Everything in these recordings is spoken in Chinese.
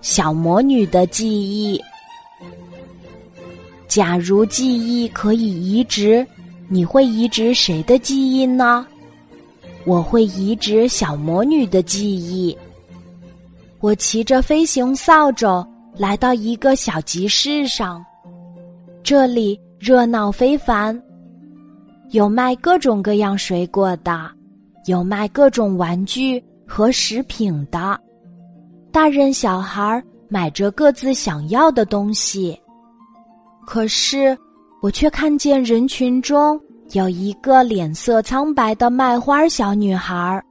小魔女的记忆。假如记忆可以移植，你会移植谁的记忆呢？我会移植小魔女的记忆。我骑着飞行扫帚来到一个小集市上，这里热闹非凡，有卖各种各样水果的，有卖各种玩具和食品的。大人小孩买着各自想要的东西，可是我却看见人群中有一个脸色苍白的卖花小女孩。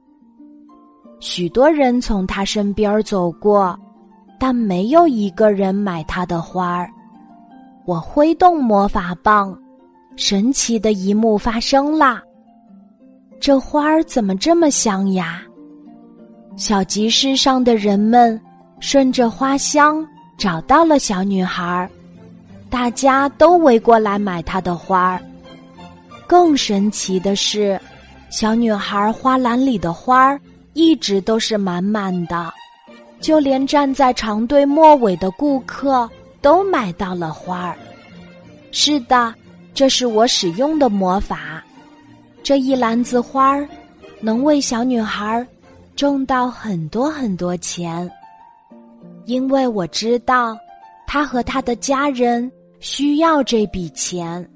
许多人从她身边走过，但没有一个人买她的花儿。我挥动魔法棒，神奇的一幕发生啦！这花儿怎么这么香呀？小集市上的人们顺着花香找到了小女孩，大家都围过来买她的花儿。更神奇的是，小女孩花篮里的花儿一直都是满满的，就连站在长队末尾的顾客都买到了花儿。是的，这是我使用的魔法，这一篮子花儿能为小女孩。挣到很多很多钱，因为我知道他和他的家人需要这笔钱。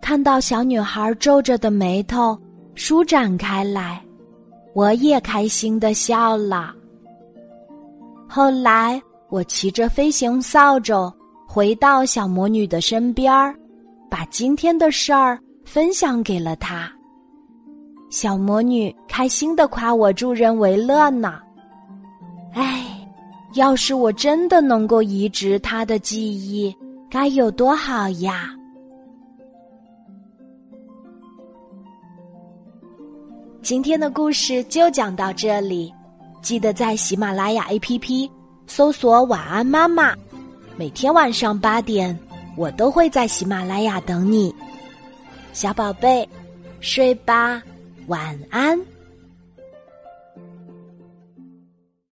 看到小女孩皱着的眉头舒展开来，我也开心的笑了。后来，我骑着飞行扫帚回到小魔女的身边儿，把今天的事儿分享给了她。小魔女开心的夸我助人为乐呢。哎，要是我真的能够移植她的记忆，该有多好呀！今天的故事就讲到这里，记得在喜马拉雅 APP 搜索“晚安妈妈”，每天晚上八点，我都会在喜马拉雅等你，小宝贝，睡吧。晚安。